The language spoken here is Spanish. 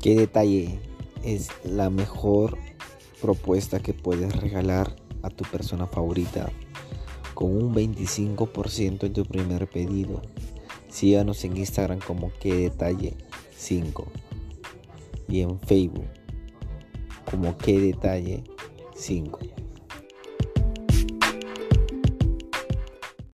¿Qué detalle es la mejor propuesta que puedes regalar a tu persona favorita con un 25% en tu primer pedido? Síganos en Instagram como qué detalle 5 y en Facebook como qué detalle 5.